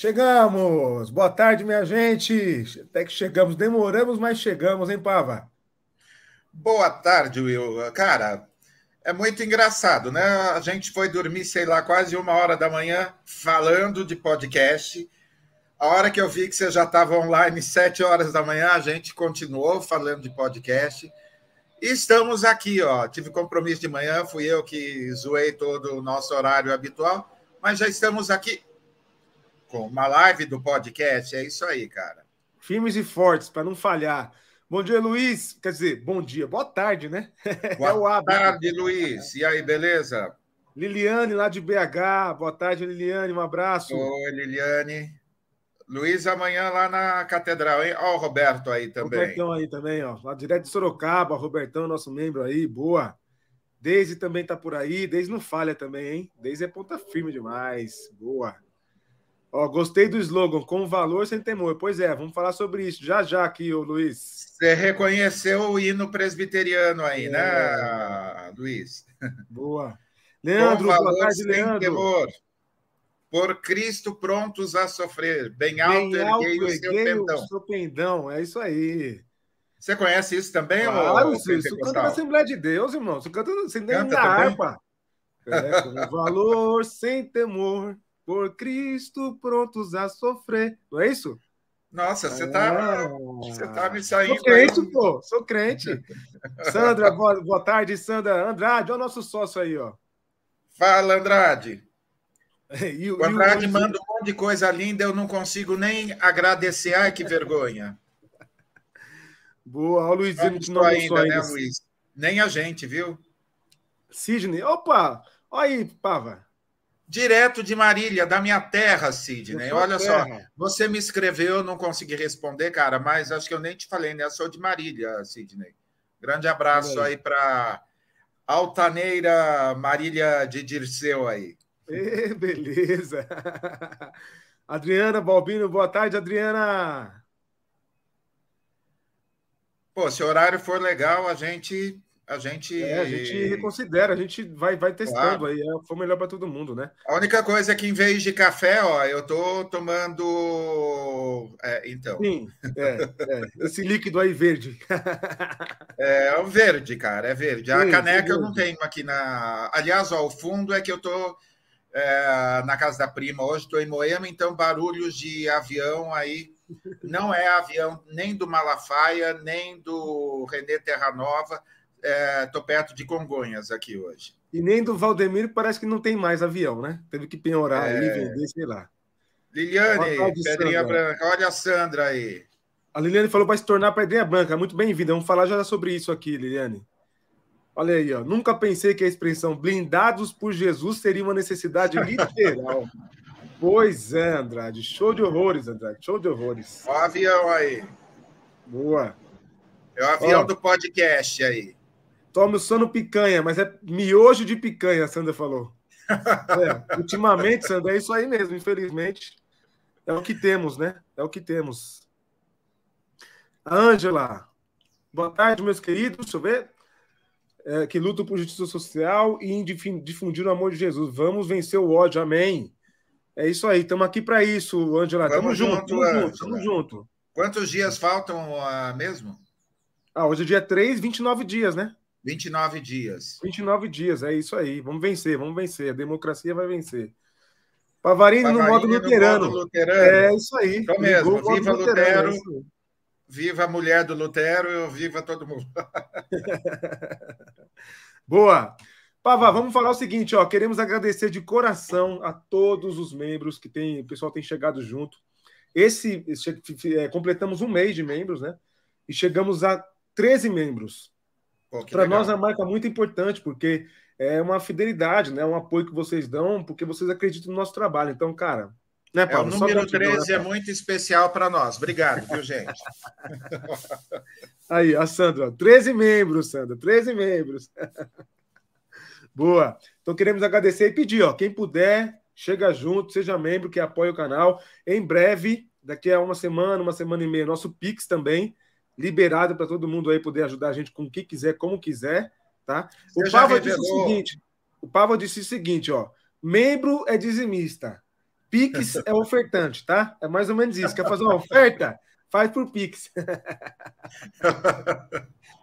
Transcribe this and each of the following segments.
Chegamos! Boa tarde, minha gente! Até que chegamos, demoramos, mas chegamos, hein, Pava? Boa tarde, Will. Cara, é muito engraçado, né? A gente foi dormir, sei lá, quase uma hora da manhã falando de podcast. A hora que eu vi que você já estava online, sete horas da manhã, a gente continuou falando de podcast. E estamos aqui, ó. Tive compromisso de manhã, fui eu que zoei todo o nosso horário habitual, mas já estamos aqui com uma live do podcast. É isso aí, cara. Firmes e fortes, para não falhar. Bom dia, Luiz. Quer dizer, bom dia, boa tarde, né? Boa é tarde, Luiz. E aí, beleza? Liliane, lá de BH. Boa tarde, Liliane. Um abraço. Oi, Liliane. Luiz, amanhã lá na Catedral, hein? Ó, o Roberto aí também. Robertão aí também, ó. Lá direto de Sorocaba, Robertão, nosso membro aí, boa. Deise também tá por aí. Deise não falha também, hein? Deise é ponta firme demais. Boa. Ó, gostei do slogan, com valor sem temor. Pois é, vamos falar sobre isso já já aqui, ô Luiz. Você reconheceu o hino presbiteriano aí, é. né, Luiz? Boa. Leandro, com valor tarde, sem Leandro. temor. Por Cristo prontos a sofrer. Bem alto, Bem alto erguei o seu pendão. O seu pendão, é isso aí. Você conhece isso também? Claro, ou, isso, isso canta na Assembleia de Deus, irmão. Você canta, você canta na harpa. É, com valor sem temor por Cristo prontos a sofrer. Não é isso? Nossa, você está ah, você tá me saindo. Sou crente, aí. pô, sou crente. Sandra, boa, boa tarde, Sandra. Andrade, olha o nosso sócio aí, ó. Fala, Andrade. E, o Andrade e o... manda um monte de coisa linda, eu não consigo nem agradecer. Ai, que vergonha. Boa, o Luizinho de novo ainda, né, Luiz? Nem a gente, viu? Sidney, opa! Olha aí, Pava. Direto de Marília, da minha terra, Sidney. Olha terra. só, você me escreveu, eu não consegui responder, cara, mas acho que eu nem te falei, né? Eu sou de Marília, Sidney. Grande abraço aí, aí para Altaneira Marília de Dirceu aí. E, beleza. Adriana Balbino, boa tarde, Adriana. Pô, se o horário for legal, a gente a gente. É, a gente reconsidera, a gente vai, vai testando claro. aí, é, foi melhor para todo mundo, né? A única coisa é que em vez de café, ó, eu tô tomando. É, então. Sim, é, é, esse líquido aí verde. é, é o verde, cara, é verde. A Sim, caneca eu não tenho aqui na. Aliás, ó, o fundo é que eu tô na casa da prima hoje, estou em Moema, então barulhos de avião aí. Não é avião nem do Malafaia, nem do René Terra Nova Estou é, perto de Congonhas aqui hoje. E nem do Valdemiro parece que não tem mais avião, né? Teve que penhorar é... aí, vender, sei lá. Liliane, Pedrinha Sandra. Branca, olha a Sandra aí. A Liliane falou para se tornar Pedrinha Branca. Muito bem-vinda. Vamos falar já sobre isso aqui, Liliane. Olha aí, ó. Nunca pensei que a expressão blindados por Jesus seria uma necessidade literal. pois é, Andrade. Show de horrores, Andrade. Show de horrores. Ó o avião aí. Boa. É o avião ó. do podcast aí. Tome o sono picanha, mas é miojo de picanha, a Sandra falou. É, ultimamente, Sandra, é isso aí mesmo, infelizmente. É o que temos, né? É o que temos. Ângela, boa tarde, meus queridos. Deixa eu ver. É, que lutam por justiça social e difundir o amor de Jesus. Vamos vencer o ódio, amém. É isso aí, estamos aqui para isso, Ângela. Tamo junto, tamo junto, tamo junto. Quantos dias faltam uh, mesmo? Ah, hoje é dia 3, 29 dias, né? 29 dias. 29 dias, é isso aí. Vamos vencer, vamos vencer. A democracia vai vencer. Pavarini, Pavarini no modo luterano. No modo luterano. É isso aí. Então mesmo. Viva Lutero. É viva a mulher do Lutero, viva todo mundo. Boa. Pava, vamos falar o seguinte, ó. Queremos agradecer de coração a todos os membros que tem, o pessoal tem chegado junto. Esse, esse é, completamos um mês de membros, né? E chegamos a 13 membros. Para nós é uma marca muito importante, porque é uma fidelidade, né? Um apoio que vocês dão, porque vocês acreditam no nosso trabalho. Então, cara. Né, Paulo? É, o número 13 né, é muito especial para nós. Obrigado, viu, gente? Aí, a Sandra, 13 membros, Sandra, 13 membros. Boa. Então queremos agradecer e pedir, ó, quem puder, chega junto, seja membro que apoia o canal. Em breve, daqui a uma semana, uma semana e meia, nosso Pix também liberado para todo mundo aí poder ajudar a gente com o que quiser, como quiser, tá? Você o Pava disse o seguinte, o Pava disse o seguinte, ó, membro é dizimista, Pix é ofertante, tá? É mais ou menos isso. Quer fazer uma oferta? Faz por Pix.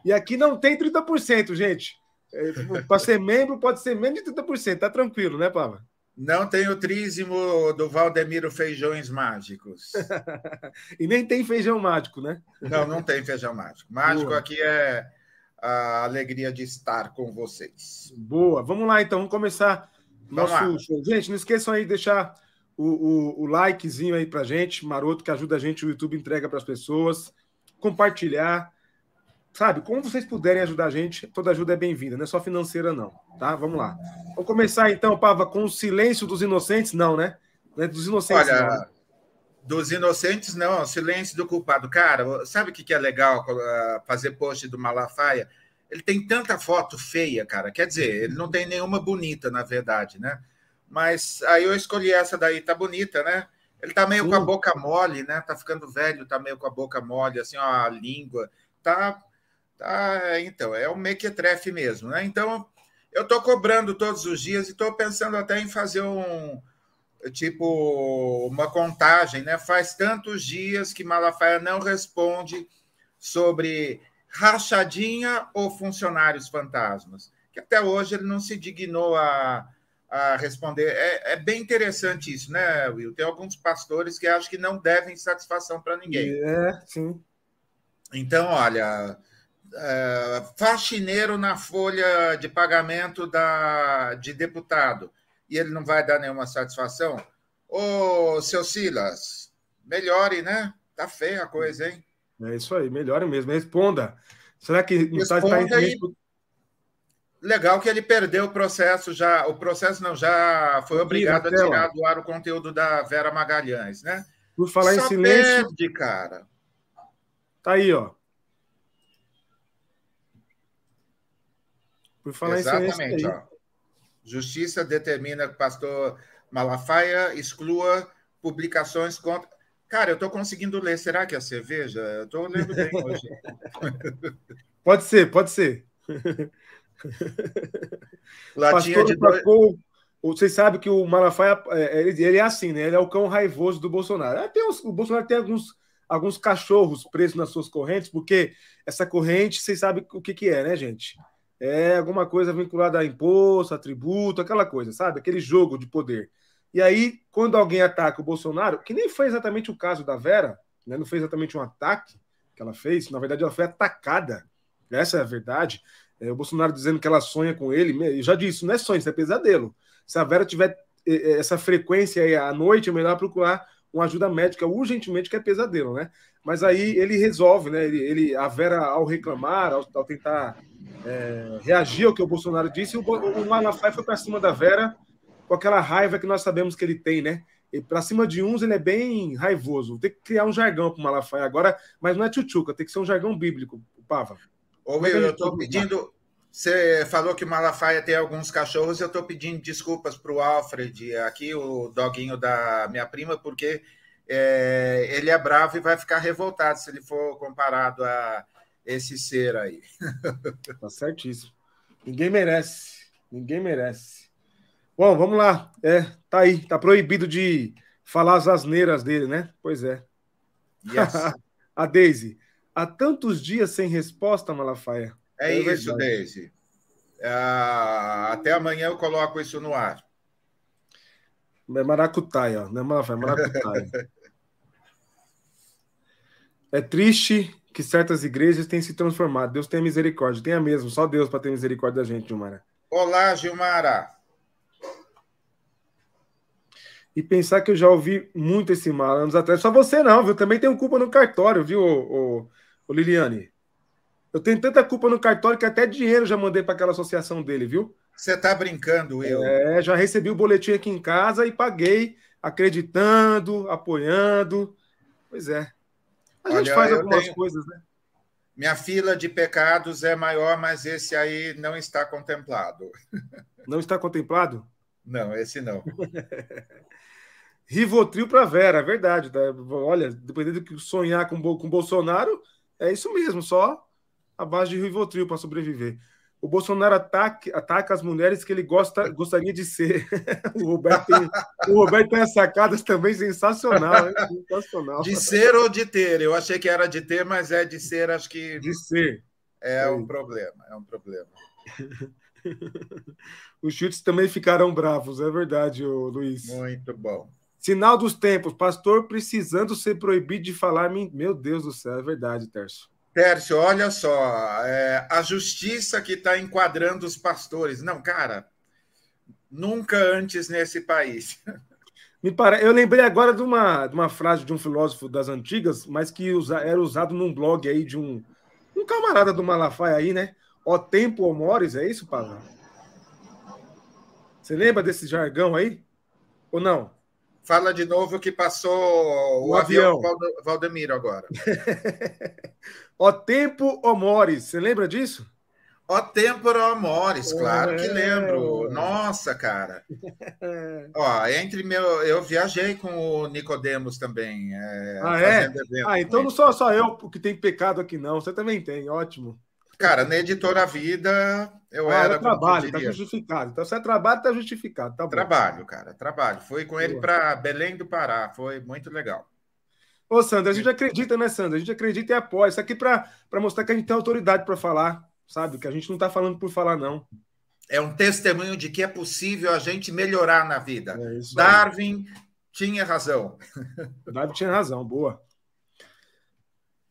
e aqui não tem 30%, gente. É, Para ser membro, pode ser menos de 30%. Tá tranquilo, né, Pava? Não tem o trízimo do Valdemiro Feijões Mágicos. e nem tem feijão mágico, né? Não, não tem feijão mágico. Mágico Boa. aqui é a alegria de estar com vocês. Boa. Vamos lá, então. Vamos começar Vamos nosso show. Gente, não esqueçam aí de deixar o, o, o likezinho aí pra gente, maroto, que ajuda a gente, o YouTube entrega para as pessoas. Compartilhar. Sabe, como vocês puderem ajudar a gente, toda ajuda é bem-vinda, não é só financeira, não. Tá? Vamos lá. Vamos começar então, Pava, com o silêncio dos inocentes? Não, né? Não é dos inocentes. Olha, não, dos inocentes, não, silêncio do culpado. Cara, sabe o que é legal uh, fazer post do Malafaia? Ele tem tanta foto feia, cara. Quer dizer, ele não tem nenhuma bonita, na verdade, né? Mas aí eu escolhi essa daí, tá bonita, né? Ele tá meio Sim. com a boca mole, né? Tá ficando velho, tá meio com a boca mole, assim, ó, a língua. Tá Tá, então, é o mequetrefe mesmo, né? Então, eu estou cobrando todos os dias e estou pensando até em fazer um tipo uma contagem, né? Faz tantos dias que Malafaia não responde sobre rachadinha ou funcionários fantasmas, que até hoje ele não se dignou a, a responder. É, é bem interessante isso, né, Will? Tem alguns pastores que acham que não devem satisfação para ninguém. É, sim. Então, olha, é, faxineiro na folha de pagamento da, de deputado e ele não vai dar nenhuma satisfação? Ô, seu Silas, melhore, né? Tá feia a coisa, hein? É isso aí, melhore mesmo. Responda. Será que no Responda está aí... Legal que ele perdeu o processo já. O processo não já foi obrigado a tirar do ar o conteúdo da Vera Magalhães, né? Por falar Só em silêncio. Perde, cara. Tá aí, ó. Por falar Exatamente. Ó. Justiça determina que o pastor Malafaia exclua publicações contra. Cara, eu estou conseguindo ler. Será que é cerveja? Eu estou lendo bem hoje. pode ser, pode ser. Latinha pastor de dois... Vocês sabem que o Malafaia é, ele, é assim, né? Ele é o cão raivoso do Bolsonaro. Tem os, o Bolsonaro tem alguns, alguns cachorros presos nas suas correntes, porque essa corrente, vocês sabem o que, que é, né, gente? É alguma coisa vinculada a imposto, a tributo, aquela coisa, sabe? Aquele jogo de poder. E aí, quando alguém ataca o Bolsonaro, que nem foi exatamente o caso da Vera, né? não foi exatamente um ataque que ela fez, na verdade ela foi atacada. Essa é a verdade. É, o Bolsonaro dizendo que ela sonha com ele, eu já disse, não é sonho, isso é pesadelo. Se a Vera tiver é, é, essa frequência aí à noite, é melhor procurar uma ajuda médica urgentemente, que é pesadelo, né? Mas aí ele resolve, né? Ele, ele a Vera, ao reclamar, ao, ao tentar é, reagir ao que o Bolsonaro disse, o, o Malafaia foi para cima da Vera com aquela raiva que nós sabemos que ele tem, né? Para cima de uns, ele é bem raivoso. Tem que criar um jargão para o Malafaia agora, mas não é tchutchuca, tem que ser um jargão bíblico, Pava. Ô, Will, eu estou pedindo. Você falou que o Malafaia tem alguns cachorros, eu estou pedindo desculpas para o Alfred, aqui, o doguinho da minha prima, porque é, ele é bravo e vai ficar revoltado se ele for comparado a esse ser aí. Tá certíssimo. Ninguém merece. Ninguém merece. Bom, vamos lá. É, tá aí. Tá proibido de falar as asneiras dele, né? Pois é. Yes. a Daisy. Há tantos dias sem resposta, Malafaia. É, é isso, Daisy. Uh, até amanhã eu coloco isso no ar. É maracutaia, não é Malafaia, é maracutaia. é triste que certas igrejas têm se transformado. Deus tem misericórdia. Tenha mesmo, só Deus para ter misericórdia da gente, Gilmara. Olá, Gilmara. E pensar que eu já ouvi muito esse mal anos atrás. Só você não, viu? Também tenho culpa no cartório, viu, ô, ô, ô Liliane? Eu tenho tanta culpa no cartório que até dinheiro já mandei para aquela associação dele, viu? Você tá brincando, eu? É, já recebi o boletim aqui em casa e paguei, acreditando, apoiando. Pois é. A gente Olha, faz algumas tenho... coisas, né? Minha fila de pecados é maior, mas esse aí não está contemplado. Não está contemplado? Não, esse não. Rivotril para Vera, é verdade. Tá? Olha, dependendo do que sonhar com, com Bolsonaro, é isso mesmo, só a base de Rivotril para sobreviver. o Bolsonaro ataca, ataca as mulheres que ele gosta, gostaria de ser. o, Roberto tem, o Roberto tem as sacadas também sensacional, hein? sensacional. De ser ou de ter? Eu achei que era de ter, mas é de ser, acho que. De ser. É, é. um problema, é um problema. Os chutes também ficaram bravos, é verdade, Luiz. Muito bom. Sinal dos tempos, pastor precisando ser proibido de falar. Meu Deus do céu, é verdade, Tércio. Tércio, olha só, é, a justiça que está enquadrando os pastores. Não, cara, nunca antes nesse país. Me pare... Eu lembrei agora de uma, de uma frase de um filósofo das antigas, mas que usa... era usado num blog aí de um, um camarada do Malafaia aí, né? Ó tempo, ó mores, é isso, Paulo? Você lembra desse jargão aí? Ou não? Fala de novo que passou o, o avião, avião Valdemiro agora. ó tempo, ó mores. Você lembra disso? Ó Temporo Amores, claro é, que lembro. Nossa, cara. Ó, entre meu. Eu viajei com o Nicodemos também. É, ah, é? Ah, então não sou só eu que tem pecado aqui, não. Você também tem, ótimo. Cara, na editora Vida, eu ah, era. trabalho, tá justificado. Então, se é trabalho, tá justificado. Tá trabalho, cara, trabalho. Fui com ele para Belém do Pará, foi muito legal. Ô, Sandra, a gente acredita, né, Sandra? A gente acredita e apoia. Isso aqui para mostrar que a gente tem autoridade para falar, sabe? Que a gente não está falando por falar, não. É um testemunho de que é possível a gente melhorar na vida. É Darwin tinha razão. Darwin tinha razão, boa.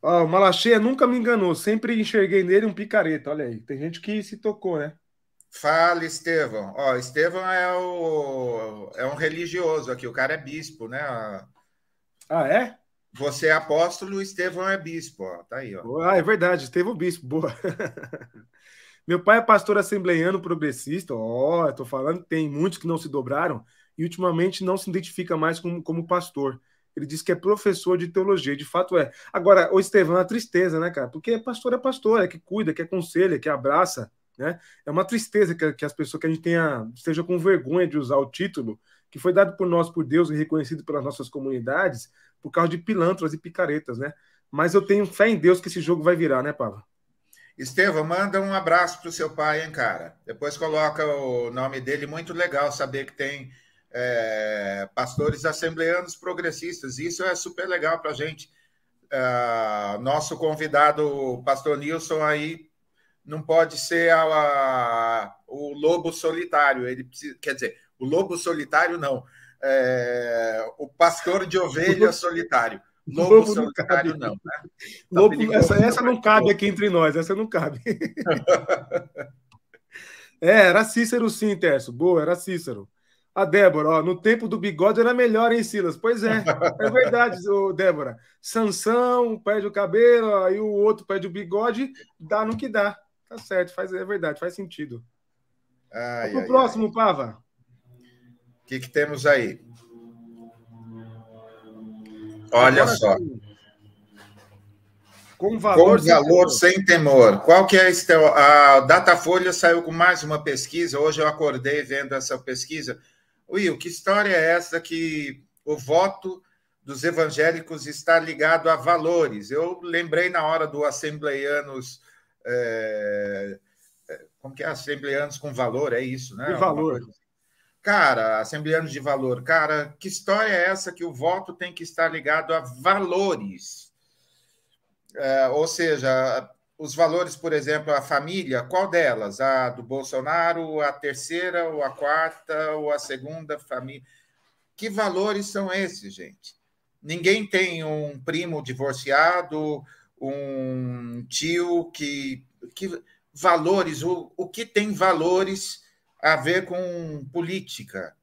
Ó, o Malacheia nunca me enganou, sempre enxerguei nele um picareta. Olha aí, tem gente que se tocou, né? Fala, Estevão. Ó, Estevão é, o, é um religioso aqui, o cara é bispo, né? Ah, é? Você é apóstolo, Estevão é bispo, ó. Tá aí, ó. Ah, é verdade, Estevão bispo, boa. Meu pai é pastor assembleiano progressista, ó, eu tô falando, tem muitos que não se dobraram e ultimamente não se identifica mais como, como pastor. Ele diz que é professor de teologia, de fato é. Agora, o Estevão, é uma tristeza, né, cara? Porque pastor é pastor, é que cuida, que aconselha, que abraça, né? É uma tristeza que, que as pessoas, que a gente tenha, esteja com vergonha de usar o título que foi dado por nós, por Deus e reconhecido pelas nossas comunidades, por causa de pilantras e picaretas, né? Mas eu tenho fé em Deus que esse jogo vai virar, né, Pava? Estevam, manda um abraço para o seu pai, hein, cara? Depois coloca o nome dele, muito legal saber que tem é, pastores assembleanos progressistas. Isso é super legal para a gente. Uh, nosso convidado, pastor Nilson, aí não pode ser a, a, o lobo solitário. Ele precisa, quer dizer, o lobo solitário não. É, o pastor de ovelha solitário. Lobo, lobo solitário não. Né? Tá lobo, essa, essa não cabe aqui entre nós, essa não cabe. é, era Cícero sim, Terço. Boa, era Cícero. A Débora, ó, no tempo do bigode era melhor, hein, Silas? Pois é, é verdade, Débora. Sansão perde o cabelo, aí o outro perde o bigode, dá no que dá. Tá certo, faz, é verdade, faz sentido. Ai, Vamos próximo, ai. Pava. O que, que temos aí? Olha Agora, só. Com valor, com valor sem, temor. sem temor. Qual que é a, a Datafolha saiu com mais uma pesquisa. Hoje eu acordei vendo essa pesquisa Will, que história é essa que o voto dos evangélicos está ligado a valores? Eu lembrei na hora do Assembleianos. É, é como que é? Assembleianos com valor, é isso, né? De valor. Assim. Cara, assembleianos de valor. Cara, que história é essa que o voto tem que estar ligado a valores? É, ou seja, os valores, por exemplo, a família, qual delas? A do Bolsonaro, a terceira, ou a quarta, ou a segunda família? Que valores são esses, gente? Ninguém tem um primo divorciado, um tio que. que valores, o, o que tem valores a ver com política?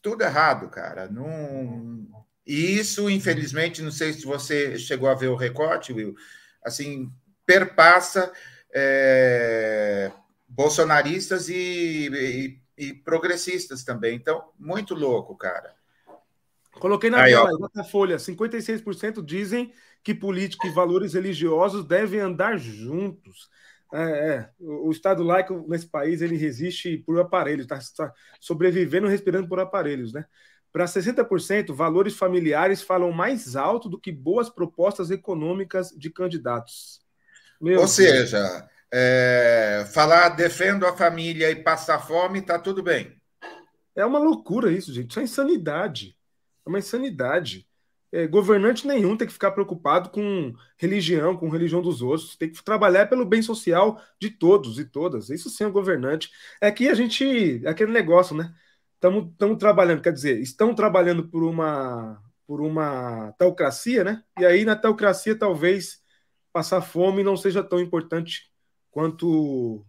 Tudo errado, cara. Não... E isso, infelizmente, não sei se você chegou a ver o recorte, Will assim, perpassa é, bolsonaristas e, e, e, progressistas também. Então, muito louco, cara. Coloquei na tela, na folha, 56% dizem que política e valores religiosos devem andar juntos. É, é, o Estado laico nesse país ele resiste por aparelhos, está tá sobrevivendo respirando por aparelhos, né? Para 60%, valores familiares falam mais alto do que boas propostas econômicas de candidatos. Meu Ou seja, é, falar defendo a família e passar fome, tá tudo bem. É uma loucura isso, gente. Isso é insanidade. É uma insanidade. É, governante nenhum tem que ficar preocupado com religião, com religião dos outros. Tem que trabalhar pelo bem social de todos e todas. Isso sim é um governante. É que a gente. É aquele negócio, né? Estamos trabalhando, quer dizer, estão trabalhando por uma por uma teocracia, né? E aí na teocracia talvez passar fome não seja tão importante quanto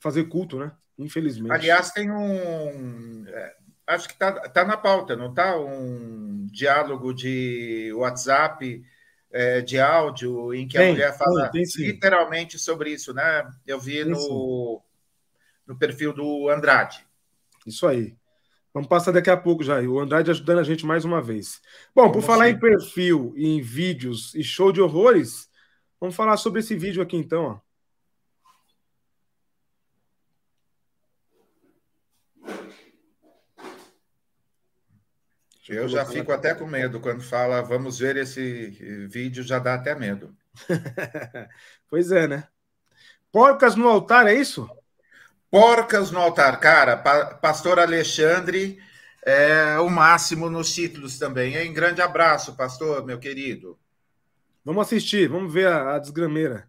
fazer culto, né? Infelizmente. Aliás, tem um. É, acho que está tá na pauta, não está? Um diálogo de WhatsApp, é, de áudio, em que tem, a mulher fala tem, tem, literalmente sobre isso, né? Eu vi no, no perfil do Andrade. Isso aí. Vamos passar daqui a pouco já. O Andrade ajudando a gente mais uma vez. Bom, por falar em perfil, em vídeos e show de horrores, vamos falar sobre esse vídeo aqui então. Ó. Eu já fico até com medo quando fala vamos ver esse vídeo, já dá até medo. pois é, né? Porcas no altar, é isso? Porcas no altar, cara. Pa pastor Alexandre é o máximo nos títulos também. Hein? Grande abraço, pastor, meu querido. Vamos assistir, vamos ver a, a desgrameira.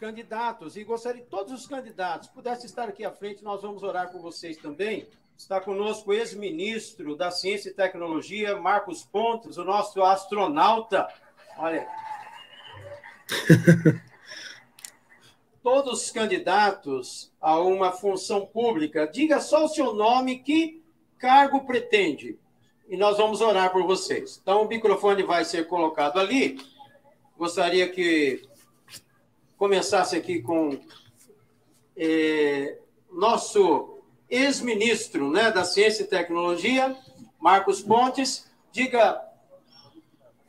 candidatos e gostaria que todos os candidatos pudessem estar aqui à frente, nós vamos orar por vocês também. Está conosco o ex-ministro da Ciência e Tecnologia, Marcos Pontes, o nosso astronauta. Olha. todos os candidatos a uma função pública, diga só o seu nome, que cargo pretende. E nós vamos orar por vocês. Então, o microfone vai ser colocado ali. Gostaria que começasse aqui com é, nosso ex-ministro né, da Ciência e Tecnologia, Marcos Pontes. Diga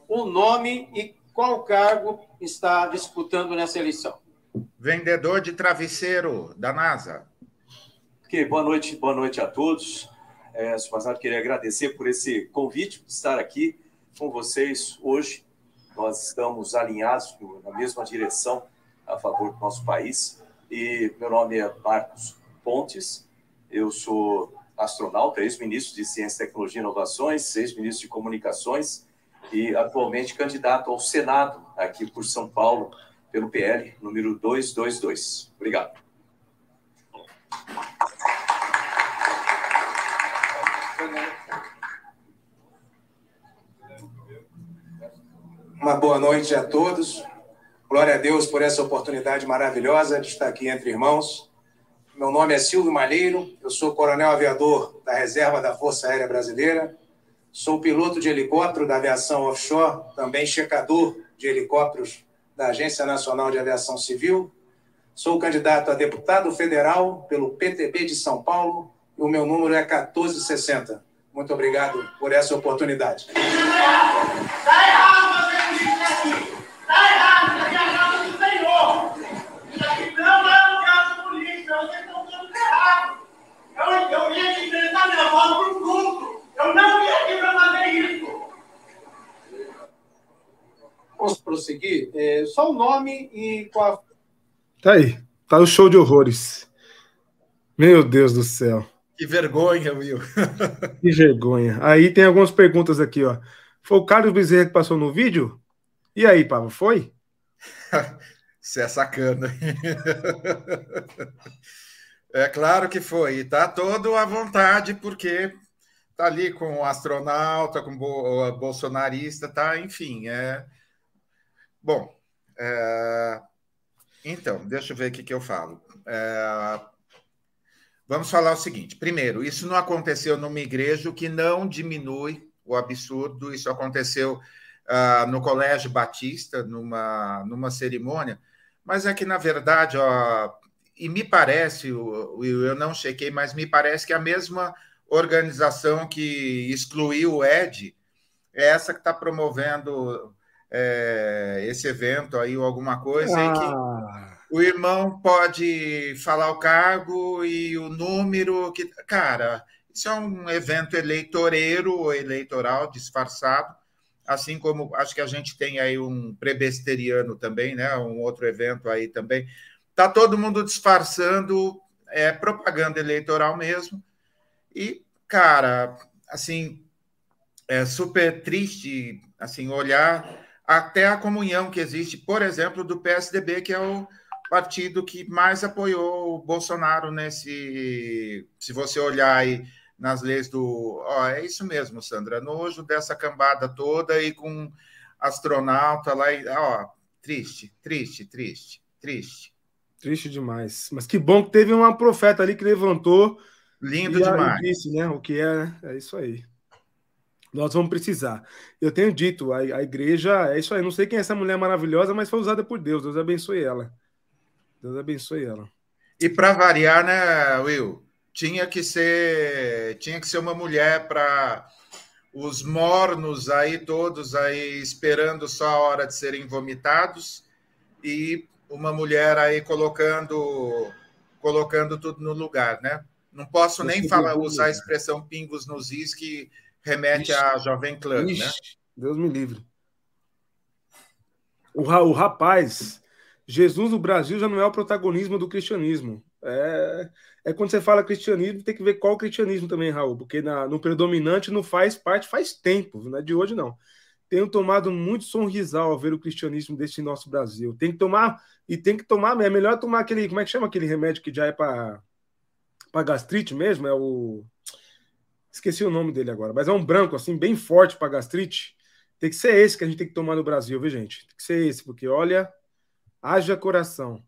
o nome e qual cargo está disputando nessa eleição. Vendedor de travesseiro da NASA. Ok, boa noite, boa noite a todos. É, Passado, queria agradecer por esse convite, de estar aqui com vocês hoje. Nós estamos alinhados na mesma direção a favor do nosso país. E meu nome é Marcos Pontes, eu sou astronauta, ex-ministro de Ciência, Tecnologia e Inovações, ex-ministro de Comunicações e atualmente candidato ao Senado aqui por São Paulo, pelo PL, número 222. Obrigado. Uma boa noite a todos. Glória a Deus por essa oportunidade maravilhosa de estar aqui entre irmãos. Meu nome é Silvio Malheiro, eu sou coronel aviador da Reserva da Força Aérea Brasileira, sou piloto de helicóptero da aviação offshore, também checador de helicópteros da Agência Nacional de Aviação Civil, sou candidato a deputado federal pelo PTB de São Paulo e o meu número é 1460. Muito obrigado por essa oportunidade. Eu não vim aqui para fazer isso. Vamos prosseguir? É, só o nome e qual. Tá aí. Tá o show de horrores. Meu Deus do céu. Que vergonha, Will. que vergonha. Aí tem algumas perguntas aqui, ó. Foi o Carlos Bezerra que passou no vídeo? E aí, Pablo, foi? Você é sacana. é claro que foi. E tá todo à vontade, porque tá ali com o astronauta, com o bolsonarista, tá? Enfim, é. Bom, é... então, deixa eu ver o que, que eu falo. É... Vamos falar o seguinte: primeiro, isso não aconteceu numa igreja, o que não diminui o absurdo, isso aconteceu uh, no Colégio Batista, numa, numa cerimônia, mas é que, na verdade, ó, e me parece, eu, eu não chequei, mas me parece que a mesma organização que excluiu o ED é essa que está promovendo é, esse evento aí ou alguma coisa ah. que o irmão pode falar o cargo e o número que cara isso é um evento eleitoreiro ou eleitoral disfarçado assim como acho que a gente tem aí um prebesteriano também, né? Um outro evento aí também. Tá todo mundo disfarçando, é propaganda eleitoral mesmo. E, cara, assim, é super triste assim olhar até a comunhão que existe, por exemplo, do PSDB, que é o partido que mais apoiou o Bolsonaro nesse. Se você olhar aí nas leis do. Ó, é isso mesmo, Sandra. Nojo dessa cambada toda e com astronauta lá. E, ó, triste, triste, triste, triste. Triste demais. Mas que bom que teve uma profeta ali que levantou. Lindo demais. Disse, né? O que é, né? é isso aí. Nós vamos precisar. Eu tenho dito, a, a igreja, é isso aí. Não sei quem é essa mulher maravilhosa, mas foi usada por Deus. Deus abençoe ela. Deus abençoe ela. E para variar, né, Will? Tinha que ser, tinha que ser uma mulher para os mornos aí todos aí esperando só a hora de serem vomitados e uma mulher aí colocando colocando tudo no lugar, né? Não posso nem falar usar a expressão pingos nos is que remete Ixi. à Jovem Clã, né? Deus me livre. O, o rapaz, Jesus no Brasil já não é o protagonismo do cristianismo. É, é quando você fala cristianismo, tem que ver qual cristianismo também, Raul, porque na, no predominante não faz parte faz tempo, não é de hoje não. Tenho tomado muito sorrisal ao ver o cristianismo desse nosso Brasil. Tem que tomar, e tem que tomar, é melhor tomar aquele, como é que chama aquele remédio que já é para gastrite mesmo? É o. Esqueci o nome dele agora, mas é um branco, assim, bem forte para gastrite. Tem que ser esse que a gente tem que tomar no Brasil, viu, gente? Tem que ser esse, porque olha, haja coração.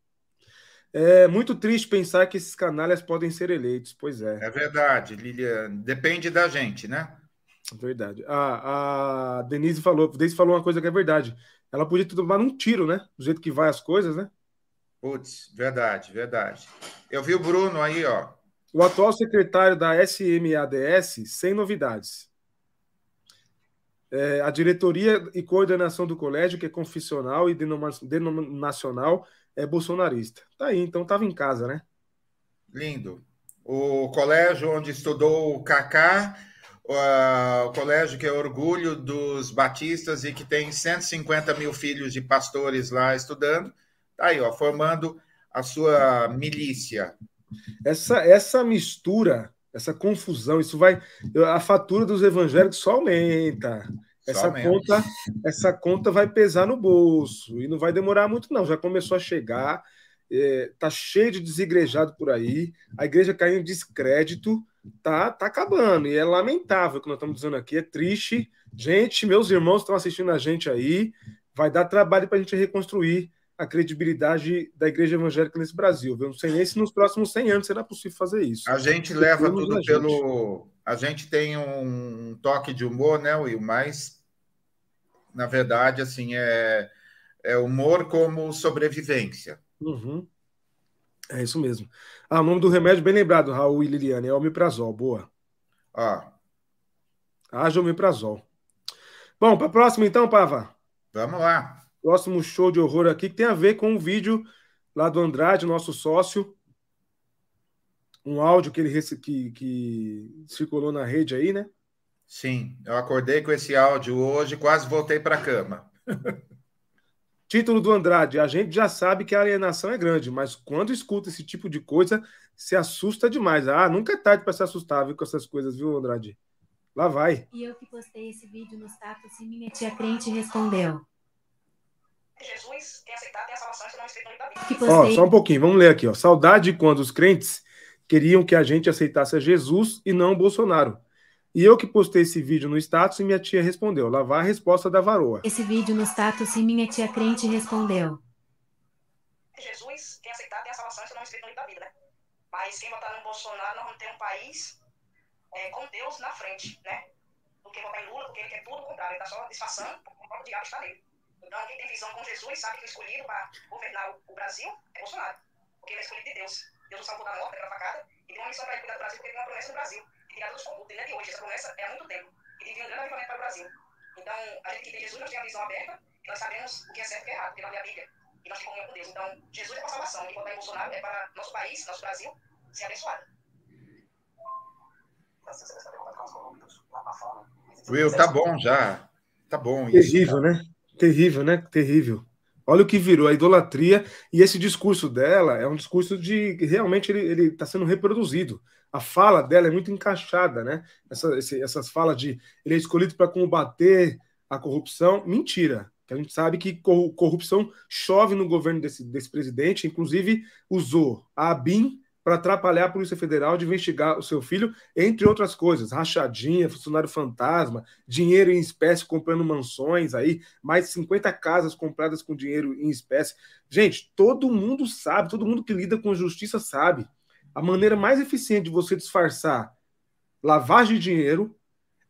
É muito triste pensar que esses canalhas podem ser eleitos, pois é. É verdade, Lilian. Depende da gente, né? Verdade. A, a Denise falou, Denise falou uma coisa que é verdade. Ela podia tomado um tiro, né? Do jeito que vai as coisas, né? Putz, verdade, verdade. Eu vi o Bruno aí, ó. O atual secretário da SMADS, sem novidades. É, a diretoria e coordenação do colégio, que é confissional e denominacional, é bolsonarista. Tá aí, então estava em casa, né? Lindo. O colégio onde estudou o Kaká, o colégio que é orgulho dos batistas e que tem 150 mil filhos de pastores lá estudando, tá aí, ó, formando a sua milícia. Essa, essa mistura, essa confusão, isso vai. A fatura dos evangélicos só aumenta. Essa conta, essa conta vai pesar no bolso e não vai demorar muito, não. Já começou a chegar, é, tá cheio de desigrejado por aí, a igreja caindo em descrédito, tá, tá acabando. E é lamentável o que nós estamos dizendo aqui, é triste. Gente, meus irmãos estão assistindo a gente aí, vai dar trabalho para a gente reconstruir a credibilidade da igreja evangélica nesse Brasil. Eu não sei nem se nos próximos 100 anos será possível fazer isso. A gente leva tudo pelo. A gente tem um toque de humor, né, Will? Mas, na verdade, assim, é, é humor como sobrevivência. Uhum. É isso mesmo. Ah, o nome do remédio, bem lembrado, Raul e Liliane, é omeprazol. Boa. Ah. Haja omeprazol. Bom, para a próxima, então, Pava. Vamos lá. Próximo show de horror aqui que tem a ver com o vídeo lá do Andrade, nosso sócio. Um áudio que ele que, que circulou na rede aí, né? Sim, eu acordei com esse áudio hoje, quase voltei para a cama. Título do Andrade: A gente já sabe que a alienação é grande, mas quando escuta esse tipo de coisa, se assusta demais. Ah, nunca é tarde para se assustar viu, com essas coisas, viu, Andrade? Lá vai. E eu que postei esse vídeo no status e minha tia crente respondeu. Jesus tem aceitado, tem a salvação, isso não é Bíblia. Ó, só um pouquinho, vamos ler aqui, ó. Saudade quando os crentes queriam que a gente aceitasse a Jesus e não o Bolsonaro. E eu que postei esse vídeo no status e minha tia respondeu. Lá vai a resposta da varoa. Esse vídeo no status e minha tia crente respondeu. Jesus tem aceitado, tem a salvação, isso não é livro da Bíblia, né? Mas quem votar no Bolsonaro, nós vamos ter um país é, com Deus na frente, né? Do que votar em Lula, porque ele quer tudo o contrário, ele está só disfarçando, porque o diabo está nele. Então, quem tem visão com Jesus sabe que o escolhido para governar o Brasil é Bolsonaro. Porque ele é escolhido de Deus. Deus o salvou da morte, daquela facada, e tem uma missão para ele cuidar do Brasil, porque ele tem uma promessa no Brasil. E tirar todos os corruptos. Ele não é de hoje, essa promessa é há muito tempo. E tem um grande avivamento para o Brasil. Então, a gente que tem Jesus, nós temos a visão aberta, e nós sabemos o que é certo e o que é errado, porque nós lemos a Bíblia. E nós temos comunhão com Deus. Então, Jesus é para a salvação. E votar em Bolsonaro é para nosso país, nosso Brasil, ser abençoado. Will, tá bom já. Tá bom. Terrível, né? Terrível, né? Terrível. Olha o que virou a idolatria, e esse discurso dela é um discurso de realmente ele está sendo reproduzido. A fala dela é muito encaixada, né? Essa, esse, essas falas de ele é escolhido para combater a corrupção. Mentira. A gente sabe que corrupção chove no governo desse, desse presidente, inclusive usou a ABIN para atrapalhar a Polícia Federal de investigar o seu filho, entre outras coisas, rachadinha, funcionário fantasma, dinheiro em espécie comprando mansões aí, mais de 50 casas compradas com dinheiro em espécie. Gente, todo mundo sabe, todo mundo que lida com justiça sabe. A maneira mais eficiente de você disfarçar lavagem de dinheiro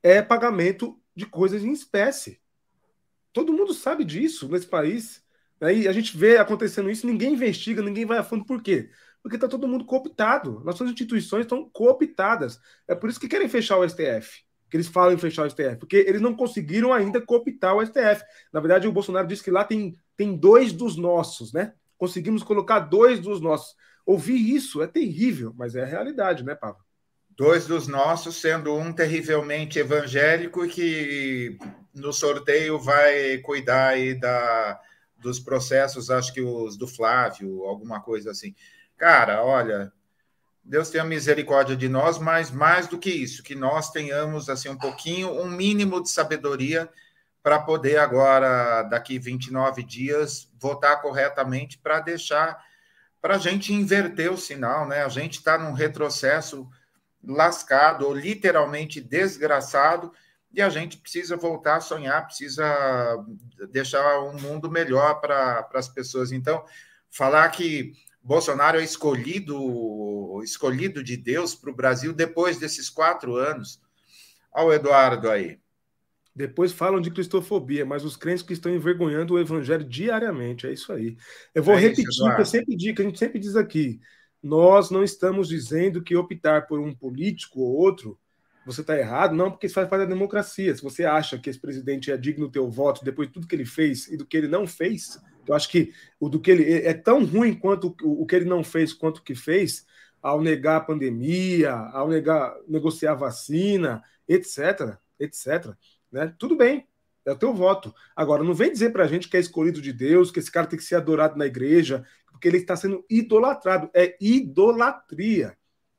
é pagamento de coisas em espécie. Todo mundo sabe disso nesse país. Aí a gente vê acontecendo isso, ninguém investiga, ninguém vai a fundo. Por quê? Porque está todo mundo cooptado. Nossas instituições estão cooptadas. É por isso que querem fechar o STF. Que eles falam em fechar o STF. Porque eles não conseguiram ainda cooptar o STF. Na verdade, o Bolsonaro disse que lá tem, tem dois dos nossos, né? Conseguimos colocar dois dos nossos. Ouvir isso é terrível, mas é a realidade, né, Pablo? Dois dos nossos, sendo um terrivelmente evangélico e que no sorteio vai cuidar aí da, dos processos, acho que os do Flávio, alguma coisa assim. Cara, olha, Deus tenha misericórdia de nós, mas mais do que isso, que nós tenhamos assim um pouquinho, um mínimo de sabedoria para poder agora, daqui 29 dias, votar corretamente para deixar para a gente inverter o sinal, né? A gente está num retrocesso lascado, ou literalmente desgraçado, e a gente precisa voltar a sonhar, precisa deixar um mundo melhor para as pessoas. Então, falar que Bolsonaro é escolhido, escolhido de Deus para o Brasil depois desses quatro anos. Olha o Eduardo aí. Depois falam de cristofobia, mas os crentes que estão envergonhando o evangelho diariamente, é isso aí. Eu vou é repetir isso, o que eu sempre digo, que a gente sempre diz aqui. Nós não estamos dizendo que optar por um político ou outro você está errado, não, porque isso faz parte da democracia. Se você acha que esse presidente é digno do teu voto depois de tudo que ele fez e do que ele não fez, eu acho que o do que ele é tão ruim quanto o, que ele não fez quanto o que fez, ao negar a pandemia, ao negar negociar vacina, etc, etc, né? Tudo bem, é o teu voto. Agora, não vem dizer para a gente que é escolhido de Deus, que esse cara tem que ser adorado na igreja, porque ele está sendo idolatrado. É idolatria.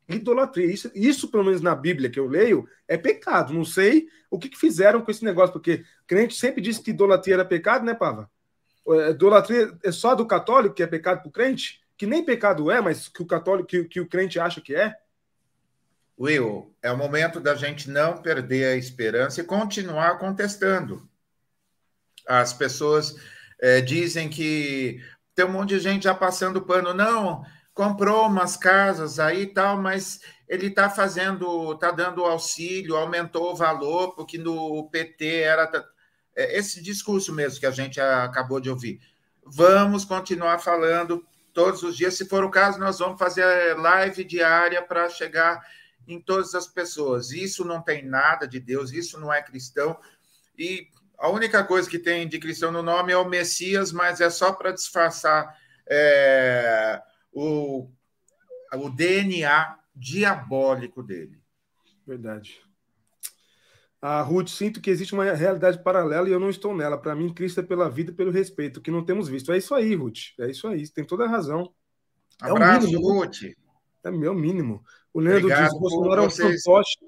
Idolatria. Isso, isso, pelo menos na Bíblia que eu leio, é pecado. Não sei o que, que fizeram com esse negócio, porque crente sempre disse que idolatria era pecado, né, Pava? É, idolatria é só do católico que é pecado para o crente? Que nem pecado é, mas que o católico, que, que o crente acha que é? Will, é o momento da gente não perder a esperança e continuar contestando. As pessoas é, dizem que tem um monte de gente já passando pano. Não, comprou umas casas aí e tal, mas ele está fazendo, está dando auxílio, aumentou o valor, porque no PT era esse discurso mesmo que a gente acabou de ouvir. Vamos continuar falando todos os dias. Se for o caso, nós vamos fazer live diária para chegar em todas as pessoas. Isso não tem nada de Deus, isso não é cristão. E a única coisa que tem de cristão no nome é o Messias, mas é só para disfarçar é, o, o DNA diabólico dele. Verdade. A Ruth, sinto que existe uma realidade paralela e eu não estou nela. Para mim, Cristo é pela vida e pelo respeito, que não temos visto. É isso aí, Ruth. É isso aí. Tem toda a razão. Abraço, é o mínimo, Ruth. É meu mínimo. O Leandro obrigado diz: Bolsonaro é um fantoche.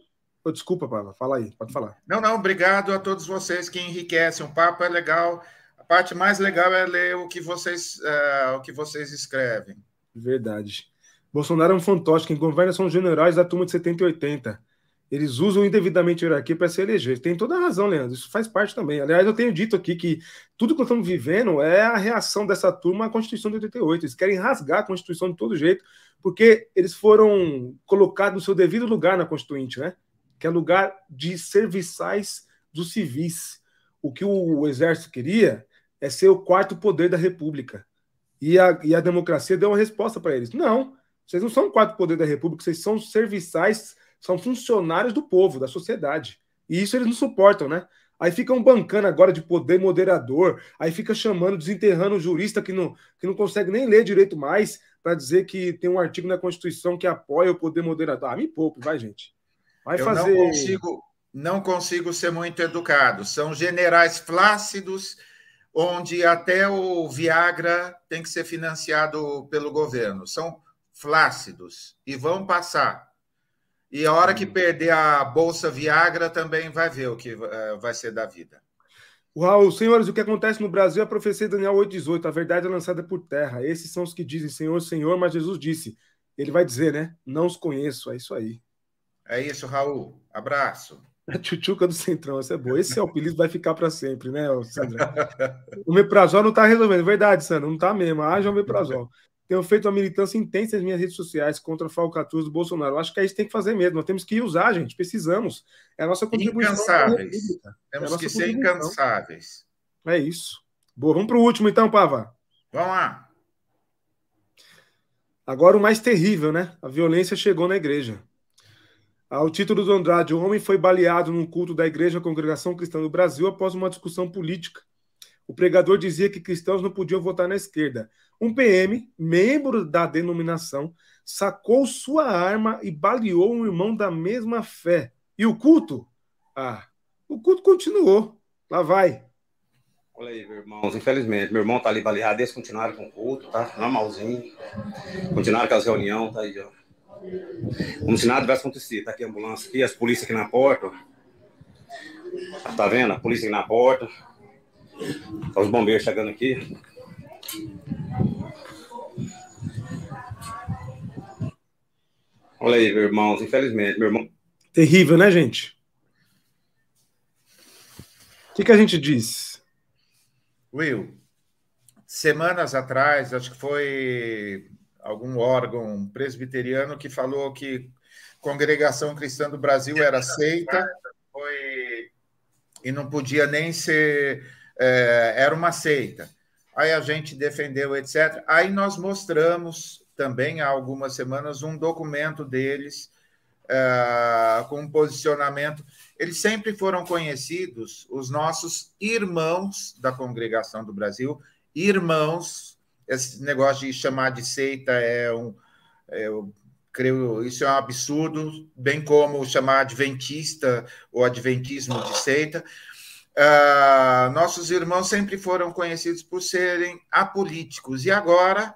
Oh, desculpa, Paula. Fala aí, pode falar. Não, não, obrigado a todos vocês que enriquecem. O papo é legal. A parte mais legal é ler o que vocês, uh, o que vocês escrevem. Verdade. Bolsonaro é um fantoche. Quem governa são os generais da turma de 70 e 80. Eles usam indevidamente a hierarquia para se eleger. Tem toda a razão, Leandro. Isso faz parte também. Aliás, eu tenho dito aqui que tudo que nós estamos vivendo é a reação dessa turma à Constituição de 88. Eles querem rasgar a Constituição de todo jeito, porque eles foram colocados no seu devido lugar na Constituinte, né? Que é lugar de serviçais dos civis. O que o Exército queria é ser o quarto poder da República. E a, e a democracia deu uma resposta para eles. Não, vocês não são o quarto poder da República, vocês são serviçais são funcionários do povo, da sociedade. E isso eles não suportam, né? Aí ficam bancando agora de poder moderador, aí fica chamando, desenterrando o jurista que não, que não consegue nem ler direito mais para dizer que tem um artigo na Constituição que apoia o poder moderador. Ah, me poupe, vai, gente. Vai Eu fazer. Não consigo, não consigo ser muito educado. São generais flácidos, onde até o Viagra tem que ser financiado pelo governo. São flácidos e vão passar. E a hora que perder a bolsa Viagra também vai ver o que uh, vai ser da vida. Raul, senhores, o que acontece no Brasil é a profecia de Daniel 8,18. A verdade é lançada por terra. Esses são os que dizem Senhor, Senhor, mas Jesus disse. Ele vai dizer, né? Não os conheço. É isso aí. É isso, Raul. Abraço. A tchutchuca do Centrão, essa é boa. Esse apelido vai ficar para sempre, né, Sandra? O Meprazol não está resolvendo. Verdade, Sandra, não está mesmo. Haja o Meprazol. Tenho feito uma militância intensa nas minhas redes sociais contra a falcatrua do Bolsonaro. Eu acho que é isso que tem que fazer mesmo. Nós temos que usar, gente. Precisamos. É a nossa contribuição. Incansáveis. É temos é que ser incansáveis. É isso. Boa, vamos para o último então, Pava. Vamos lá. Agora o mais terrível, né? A violência chegou na igreja. Ao título do Andrade, o homem foi baleado num culto da Igreja Congregação Cristã do Brasil após uma discussão política. O pregador dizia que cristãos não podiam votar na esquerda. Um PM, membro da denominação, sacou sua arma e baleou um irmão da mesma fé. E o culto? Ah, o culto continuou. Lá vai. Olha aí, meus irmãos, infelizmente, meu irmão tá ali baleado, eles continuaram com o culto, tá? Normalzinho. Continuaram com as reuniões, tá aí, ó. Como se nada tivesse acontecido. Tá aqui a ambulância aqui, as polícias aqui na porta. Tá vendo? A polícia aqui na porta. Tá os bombeiros chegando aqui. Olha aí, meus irmãos, infelizmente, meu irmão. Terrível, né, gente? O que, que a gente diz? Will, semanas atrás, acho que foi algum órgão presbiteriano que falou que Congregação Cristã do Brasil era seita foi... e não podia nem ser. É, era uma seita. Aí a gente defendeu, etc. Aí nós mostramos também há algumas semanas um documento deles é, com um posicionamento. Eles sempre foram conhecidos, os nossos irmãos da Congregação do Brasil, irmãos esse negócio de chamar de seita é um. É, eu creio isso é um absurdo, bem como chamar adventista ou adventismo de seita. Uh, nossos irmãos sempre foram conhecidos por serem apolíticos. E agora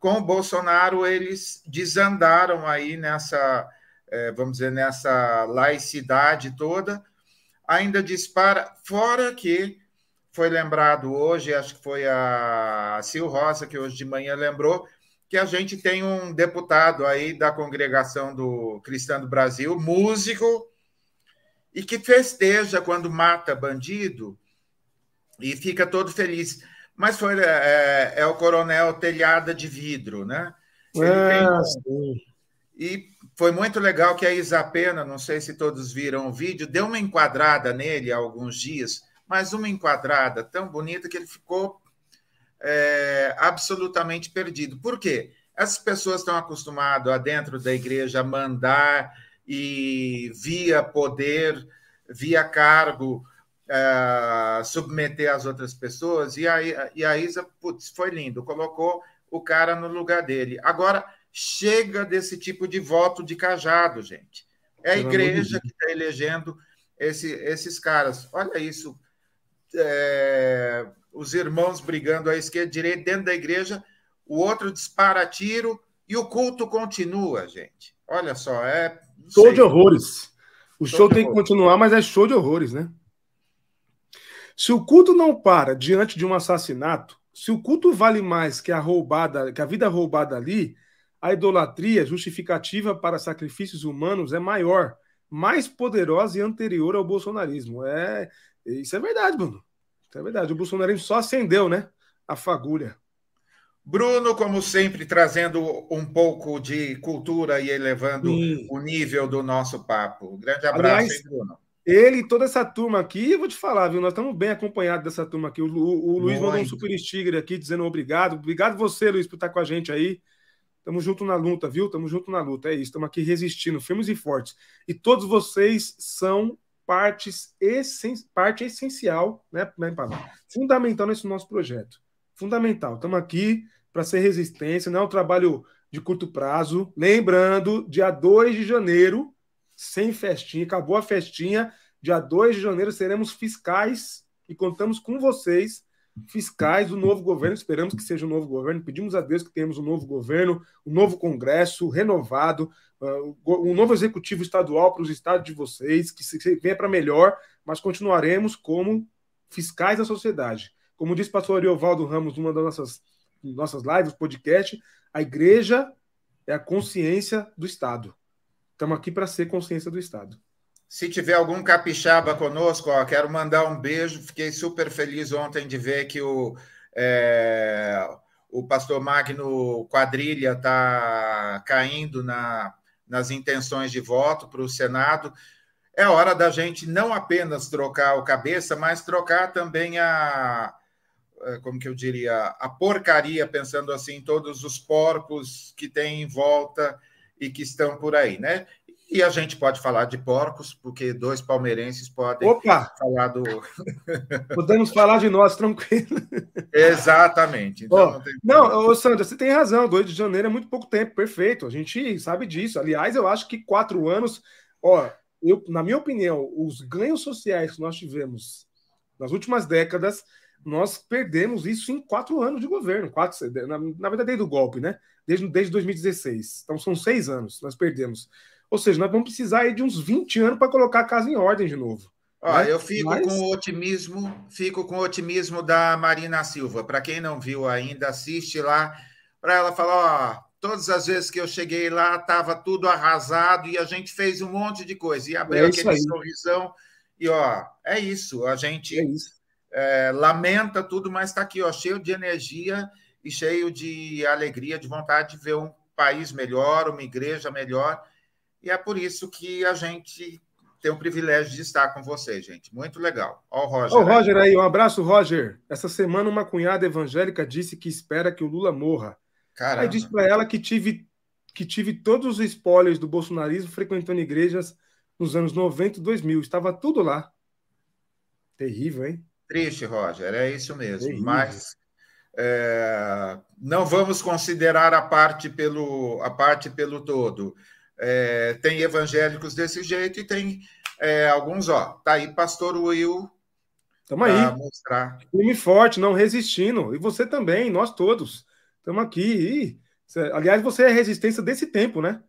com o Bolsonaro eles desandaram aí nessa é, vamos dizer nessa laicidade toda. Ainda dispara fora que foi lembrado hoje, acho que foi a Sil Rosa, que hoje de manhã lembrou, que a gente tem um deputado aí da congregação do Cristão do Brasil, músico, e que festeja quando mata bandido e fica todo feliz. Mas foi é, é o coronel Telhada de Vidro, né? Ah, e foi muito legal que a Isapena, não sei se todos viram o vídeo, deu uma enquadrada nele há alguns dias mas uma enquadrada tão bonita que ele ficou é, absolutamente perdido. Por quê? Essas pessoas estão acostumadas a dentro da igreja mandar e via poder, via cargo, é, submeter as outras pessoas, e a, e a Isa, putz, foi lindo, colocou o cara no lugar dele. Agora, chega desse tipo de voto de cajado, gente. É a igreja que está elegendo esse, esses caras. Olha isso, é, os irmãos brigando à esquerda e direita dentro da igreja, o outro dispara tiro e o culto continua, gente. Olha só, é. Show de horrores. O show, show tem que continuar, mas é show de horrores, né? Se o culto não para diante de um assassinato, se o culto vale mais que a roubada, que a vida roubada ali, a idolatria justificativa para sacrifícios humanos é maior, mais poderosa e anterior ao bolsonarismo. É, isso é verdade, Bruno. Isso é verdade. O bolsonarismo só acendeu, né? A fagulha. Bruno, como sempre, trazendo um pouco de cultura e elevando Sim. o nível do nosso papo. Grande abraço, Aliás, hein, Bruno. Ele e toda essa turma aqui, eu vou te falar, viu? Nós estamos bem acompanhados dessa turma aqui. O, o, o Luiz mandou um super estigre aqui dizendo obrigado. Obrigado você, Luiz, por estar com a gente aí. Estamos junto na luta, viu? Estamos junto na luta. É isso. Estamos aqui resistindo, firmes e fortes. E todos vocês são partes essen parte essencial, né, né fundamental nesse nosso projeto. Fundamental. Estamos aqui para ser resistência, não é um trabalho de curto prazo. Lembrando, dia 2 de janeiro, sem festinha, acabou a festinha, Dia 2 de janeiro seremos fiscais e contamos com vocês, fiscais do novo governo. Esperamos que seja um novo governo. Pedimos a Deus que tenhamos um novo governo, um novo Congresso renovado, uh, um novo executivo estadual para os estados de vocês, que venha para melhor, mas continuaremos como fiscais da sociedade. Como disse o pastor Ariovaldo Ramos numa das nossas, nossas lives, podcast, a igreja é a consciência do Estado. Estamos aqui para ser consciência do Estado. Se tiver algum capixaba conosco, ó, quero mandar um beijo. Fiquei super feliz ontem de ver que o, é, o pastor Magno Quadrilha está caindo na, nas intenções de voto para o Senado. É hora da gente não apenas trocar o cabeça, mas trocar também a, como que eu diria, a porcaria, pensando assim, todos os porcos que tem em volta e que estão por aí, né? E a gente pode falar de porcos, porque dois palmeirenses podem Opa! falar do. Podemos falar de nós, tranquilo. Exatamente. Então, oh, não, tem... não ô, Sandra, você tem razão. 2 de janeiro é muito pouco tempo, perfeito. A gente sabe disso. Aliás, eu acho que quatro anos, ó, eu, na minha opinião, os ganhos sociais que nós tivemos nas últimas décadas nós perdemos isso em quatro anos de governo, quatro, na, na verdade, desde o golpe, né? Desde, desde 2016. Então, são seis anos nós perdemos. Ou seja, nós vamos precisar de uns 20 anos para colocar a casa em ordem de novo. Ó, né? Eu fico Mas... com o otimismo, fico com o otimismo da Marina Silva. Para quem não viu ainda, assiste lá para ela falar, ó, todas as vezes que eu cheguei lá estava tudo arrasado e a gente fez um monte de coisa e abriu é aquele aí. sorrisão e ó, é isso, a gente é isso é, lamenta tudo, mas está aqui, ó, cheio de energia e cheio de alegria, de vontade de ver um país melhor, uma igreja melhor. E é por isso que a gente tem o privilégio de estar com você, gente. Muito legal. Ó, o Roger. Ó, o Roger aí. um abraço, Roger. Essa semana, uma cunhada evangélica disse que espera que o Lula morra. Caramba. Aí disse para ela que tive, que tive todos os spoilers do bolsonarismo frequentando igrejas nos anos 90 e 2000. Estava tudo lá. Terrível, hein? Triste, Roger, é isso mesmo. Mas é, não vamos considerar a parte pelo, a parte pelo todo. É, tem evangélicos desse jeito e tem é, alguns, ó. Tá aí, Pastor Will. Estamos aí. Mostrar. Time forte, não resistindo. E você também, nós todos. Estamos aqui. E, aliás, você é resistência desse tempo, né?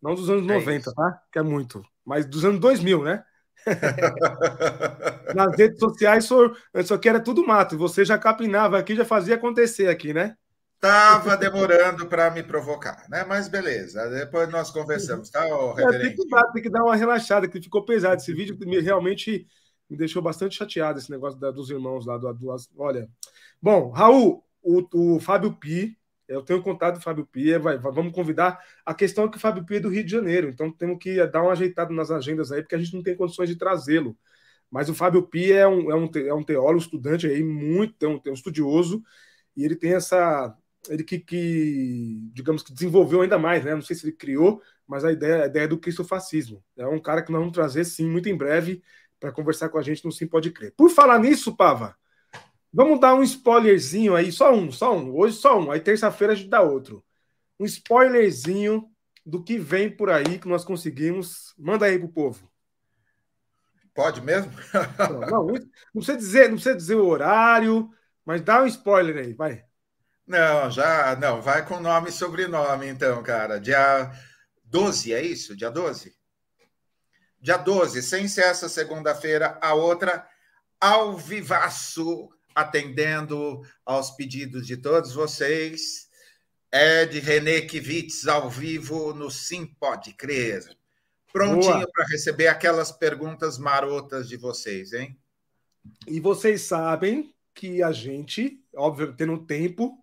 Não dos anos é 90, isso. tá? Que é muito. Mas dos anos 2000, né? Nas redes sociais, só, só que era tudo mato. Você já capinava aqui, já fazia acontecer aqui, né? Tava demorando para me provocar, né? Mas beleza, depois nós conversamos, tá, é, tem, que dar, tem que dar uma relaxada, que ficou pesado. Esse vídeo me, realmente me deixou bastante chateado, esse negócio da, dos irmãos lá. Do, do, olha. Bom, Raul, o, o Fábio Pi, eu tenho contato com o Fábio Pia, vai, vamos convidar. A questão é que o Fábio Pia é do Rio de Janeiro, então temos que dar uma ajeitada nas agendas aí, porque a gente não tem condições de trazê-lo. Mas o Fábio Pia é um, é um, é um teólogo, estudante aí, muito, é um, é um estudioso, e ele tem essa. Ele que, que, digamos que desenvolveu ainda mais, né? Não sei se ele criou, mas a ideia, a ideia do cristofascismo. É um cara que nós vamos trazer, sim, muito em breve, para conversar com a gente no Sim Pode Crer. Por falar nisso, Pava, Vamos dar um spoilerzinho aí, só um, só um. Hoje só um, aí terça-feira a gente dá outro. Um spoilerzinho do que vem por aí que nós conseguimos. Manda aí pro povo. Pode mesmo? não, não, não, precisa dizer, não precisa dizer o horário, mas dá um spoiler aí, vai. Não, já, não, vai com nome e sobrenome então, cara. Dia 12, é isso? Dia 12? Dia 12, sem ser essa segunda-feira, a outra ao vivaço atendendo aos pedidos de todos vocês. Ed René Kivitz ao vivo no Sim Pode Crer. Prontinho para receber aquelas perguntas marotas de vocês, hein? E vocês sabem que a gente, óbvio, tendo tempo,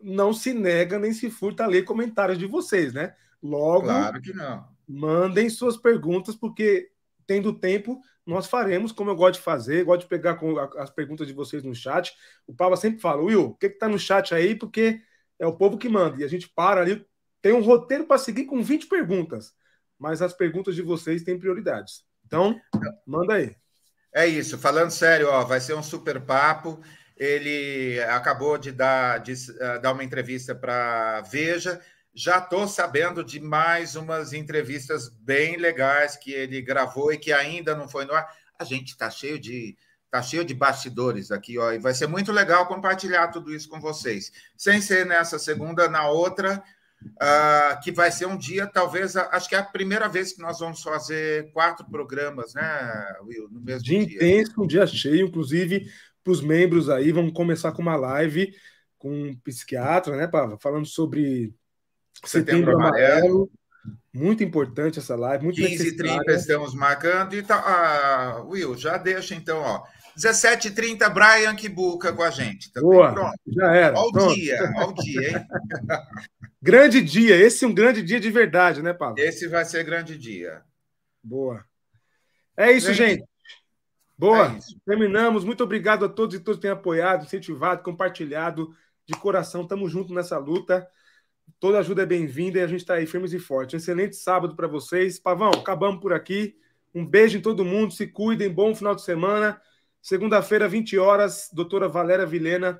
não se nega nem se furta a ler comentários de vocês, né? Logo, claro que não. Mandem suas perguntas, porque tendo tempo, nós faremos, como eu gosto de fazer, gosto de pegar as perguntas de vocês no chat. O Pava sempre fala, Will, o que está no chat aí? Porque é o povo que manda. E a gente para ali, tem um roteiro para seguir com 20 perguntas, mas as perguntas de vocês têm prioridades. Então, manda aí. É isso, falando sério, ó, vai ser um super papo. Ele acabou de dar, de, uh, dar uma entrevista para Veja já estou sabendo de mais umas entrevistas bem legais que ele gravou e que ainda não foi no ar. A gente está cheio de tá cheio de bastidores aqui, ó, e vai ser muito legal compartilhar tudo isso com vocês. Sem ser nessa segunda, na outra, uh, que vai ser um dia, talvez, acho que é a primeira vez que nós vamos fazer quatro programas, né, Will, no mesmo dia. Dia intenso, um dia cheio, inclusive para os membros aí, vamos começar com uma live com um psiquiatra, né, Pava, falando sobre Setembro, Setembro Amarelo. Amarelo. Muito importante essa live, muito 15 e 30 estamos marcando. E tá, ah, Will, já deixa então, ó. 17h30, Brian Kibuca com a gente. Também. Boa, Pronto. já era. Ao Pronto. dia, ao dia, hein? grande dia, esse é um grande dia de verdade, né, Paulo? Esse vai ser grande dia. Boa. É isso, gente. gente. Boa. É isso. Terminamos. Muito obrigado a todos e todos que têm apoiado, incentivado, compartilhado. De coração, estamos juntos nessa luta. Toda ajuda é bem-vinda e a gente está aí firmes e fortes. Um excelente sábado para vocês. Pavão, acabamos por aqui. Um beijo em todo mundo. Se cuidem. Bom final de semana. Segunda-feira, 20 horas, doutora Valéria Vilena,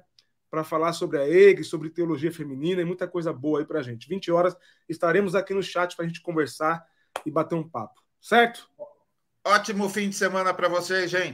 para falar sobre a EG, sobre teologia feminina e muita coisa boa aí para a gente. 20 horas, estaremos aqui no chat para a gente conversar e bater um papo. Certo? Ótimo fim de semana para vocês, gente.